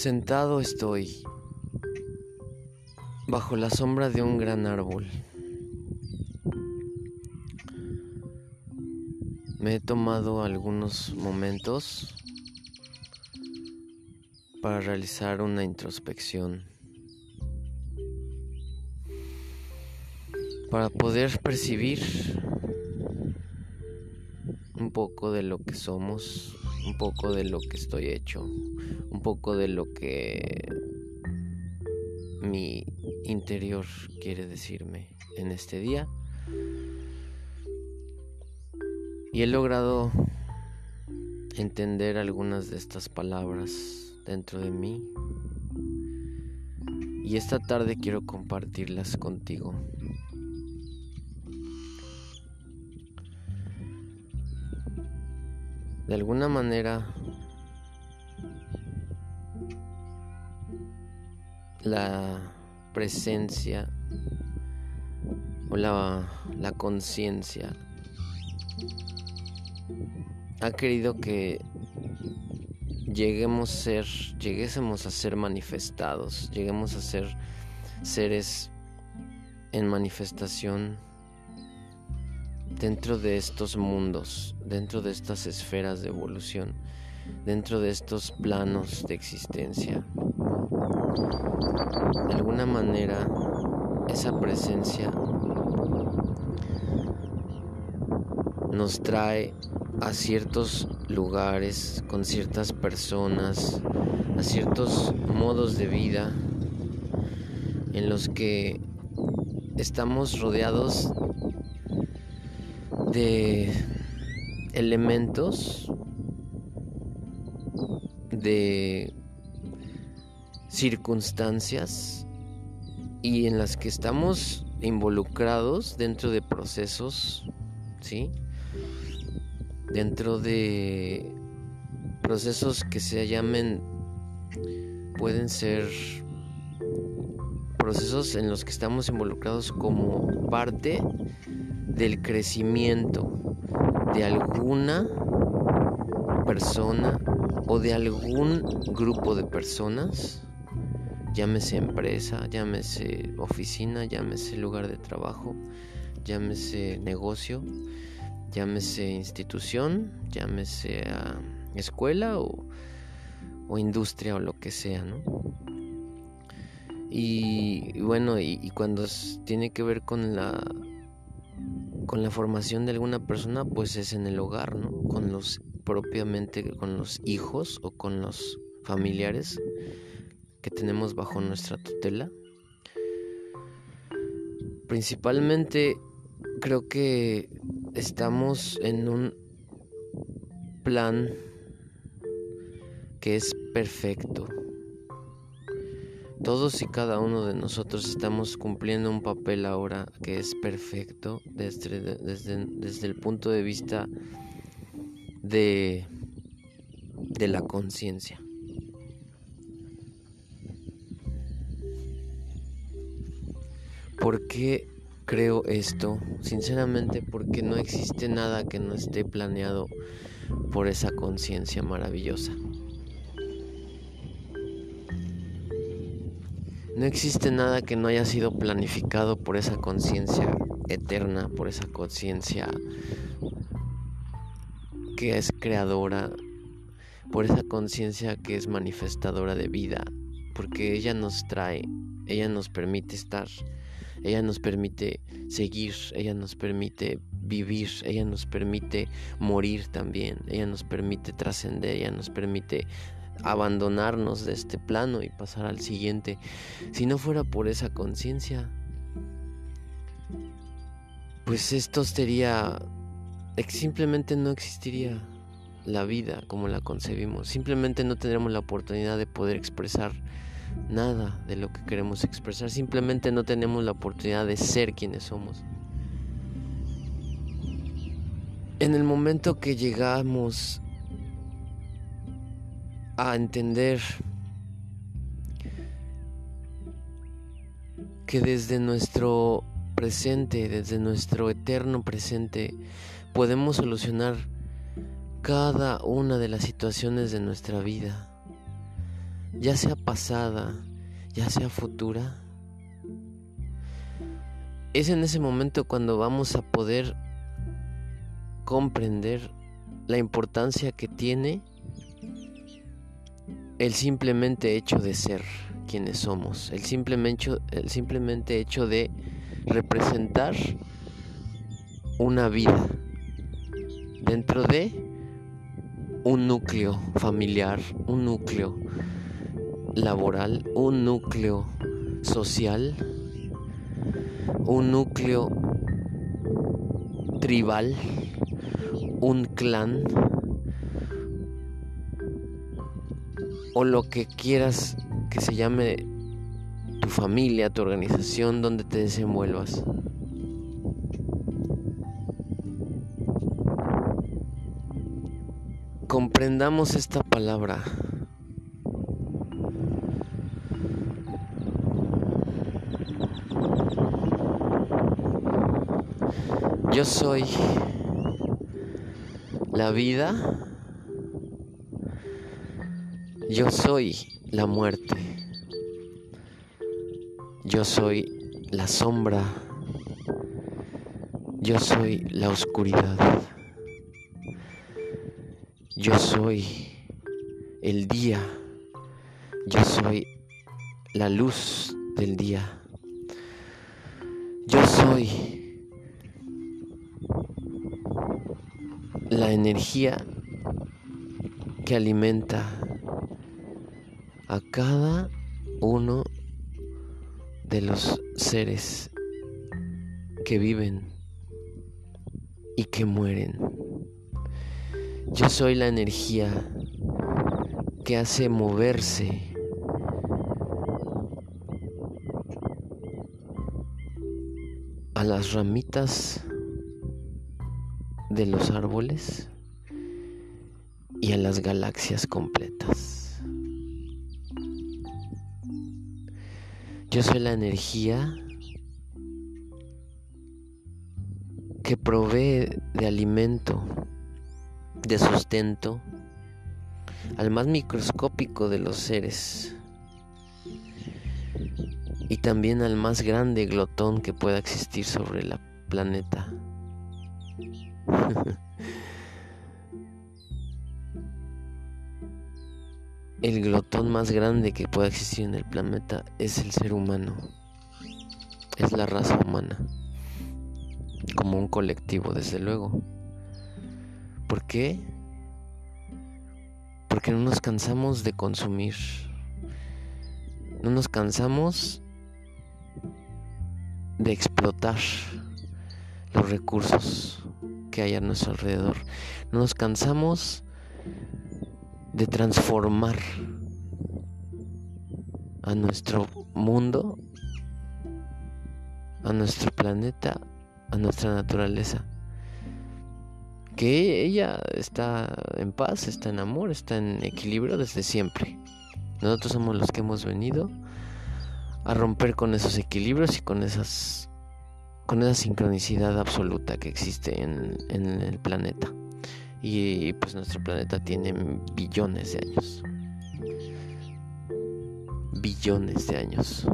Sentado estoy bajo la sombra de un gran árbol. Me he tomado algunos momentos para realizar una introspección, para poder percibir un poco de lo que somos, un poco de lo que estoy hecho, un poco de lo que mi interior quiere decirme en este día. Y he logrado entender algunas de estas palabras dentro de mí. Y esta tarde quiero compartirlas contigo. De alguna manera, la presencia o la, la conciencia ha querido que lleguemos a ser, lleguésemos a ser manifestados, lleguemos a ser seres en manifestación dentro de estos mundos, dentro de estas esferas de evolución, dentro de estos planos de existencia. De alguna manera, esa presencia nos trae a ciertos lugares, con ciertas personas, a ciertos modos de vida en los que estamos rodeados de elementos de circunstancias y en las que estamos involucrados dentro de procesos, ¿sí? Dentro de procesos que se llamen, pueden ser procesos en los que estamos involucrados como parte del crecimiento de alguna persona o de algún grupo de personas, llámese empresa, llámese oficina, llámese lugar de trabajo, llámese negocio, llámese institución, llámese escuela o, industria o lo que sea, ¿no? Y, bueno, y cuando tiene que ver con la con la formación de alguna persona, pues es en el hogar, ¿no? Con los propiamente con los hijos o con los familiares que tenemos bajo nuestra tutela. Principalmente creo que estamos en un plan que es perfecto. Todos y cada uno de nosotros estamos cumpliendo un papel ahora que es perfecto desde, el punto de vista de la conciencia. ¿Por qué creo esto? Sinceramente porque no existe nada que no esté planeado por esa conciencia maravillosa. No existe nada que no haya sido planificado por esa conciencia eterna, por esa conciencia que es creadora, por esa conciencia que es manifestadora de vida, porque ella nos trae, ella nos permite estar, ella nos permite seguir, ella nos permite vivir, ella nos permite morir también, ella nos permite trascender, ella nos permite abandonarnos de este plano y pasar al siguiente. Si no fuera por esa conciencia, pues esto sería, simplemente no existiría la vida como la concebimos. Simplemente no tendremos la oportunidad de poder expresar nada de lo que queremos expresar. Simplemente no tenemos la oportunidad de ser quienes somos. En el momento que llegamos a entender que desde nuestro presente, desde nuestro eterno presente, podemos solucionar cada una de las situaciones de nuestra vida. ya sea pasada, ya sea futura, es en ese momento cuando vamos a poder comprender la importancia que tiene el simplemente hecho de ser quienes somos, el simplemente, el simplemente hecho de representar una vida dentro de un núcleo familiar, un núcleo laboral, un núcleo social, un núcleo tribal, un clan o lo que quieras que se llame tu familia, tu organización, donde te desenvuelvas. Comprendamos esta palabra. Yo soy la vida. Yo soy la muerte. Yo soy la sombra. Yo soy la oscuridad. Yo soy el día. Yo soy la luz del día. Yo soy la energía que alimenta a cada uno de los seres que viven y que mueren. Yo soy la energía que hace moverse a las ramitas de los árboles y a las galaxias completas. Yo soy la energía que provee de alimento de sustento al más microscópico de los seres y también al más grande glotón que pueda existir sobre la planeta. el glotón más grande que pueda existir en el planeta es el ser humano, es la raza humana, como un colectivo, desde luego. ¿Por qué? Porque no nos cansamos de consumir. No nos cansamos de explotar los recursos que hay a nuestro alrededor. No nos cansamos de transformar a nuestro mundo, a nuestro planeta, a nuestra naturaleza que ella está en paz, está en amor, está en equilibrio desde siempre. Nosotros somos los que hemos venido a romper con esos equilibrios y con esas con esa sincronicidad absoluta que existe en, en el planeta. Y pues nuestro planeta tiene billones de años. Billones de años.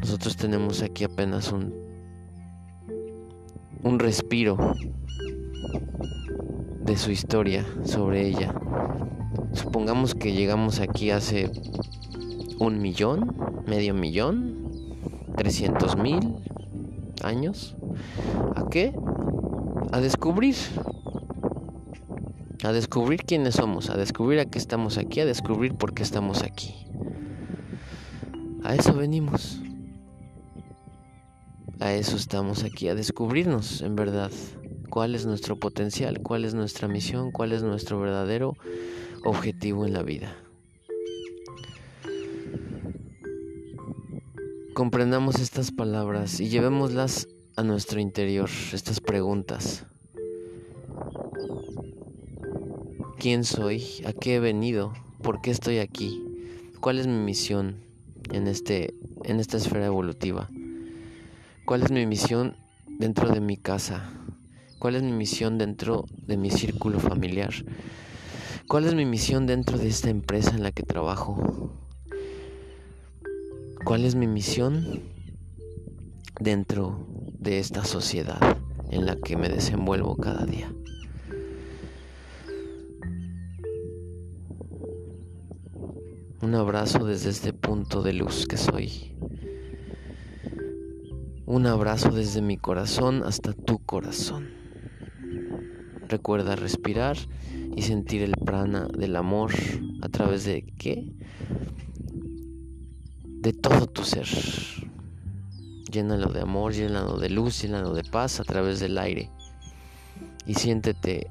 Nosotros tenemos aquí apenas un un respiro de su historia sobre ella. Supongamos que llegamos aquí hace un millón, medio millón, trescientos mil años. ¿A qué? A descubrir. A descubrir quiénes somos, a descubrir a qué estamos aquí, a descubrir por qué estamos aquí. A eso venimos. A eso estamos aquí, a descubrirnos en verdad cuál es nuestro potencial, cuál es nuestra misión, cuál es nuestro verdadero objetivo en la vida. Comprendamos estas palabras y llevémoslas a nuestro interior, estas preguntas. ¿Quién soy? ¿A qué he venido? ¿Por qué estoy aquí? ¿Cuál es mi misión en, este, en esta esfera evolutiva? ¿Cuál es mi misión dentro de mi casa? ¿Cuál es mi misión dentro de mi círculo familiar? ¿Cuál es mi misión dentro de esta empresa en la que trabajo? ¿Cuál es mi misión dentro de esta sociedad en la que me desenvuelvo cada día? Un abrazo desde este punto de luz que soy. Un abrazo desde mi corazón hasta tu corazón. Recuerda respirar y sentir el prana del amor a través de qué? De todo tu ser. Llénalo de amor, llénalo de luz, llénalo de paz a través del aire. Y siéntete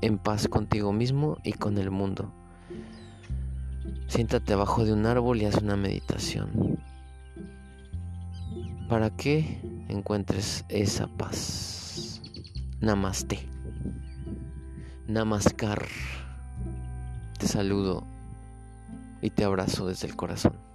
en paz contigo mismo y con el mundo. Siéntate abajo de un árbol y haz una meditación para que encuentres esa paz. Namaste. Namaskar. Te saludo y te abrazo desde el corazón.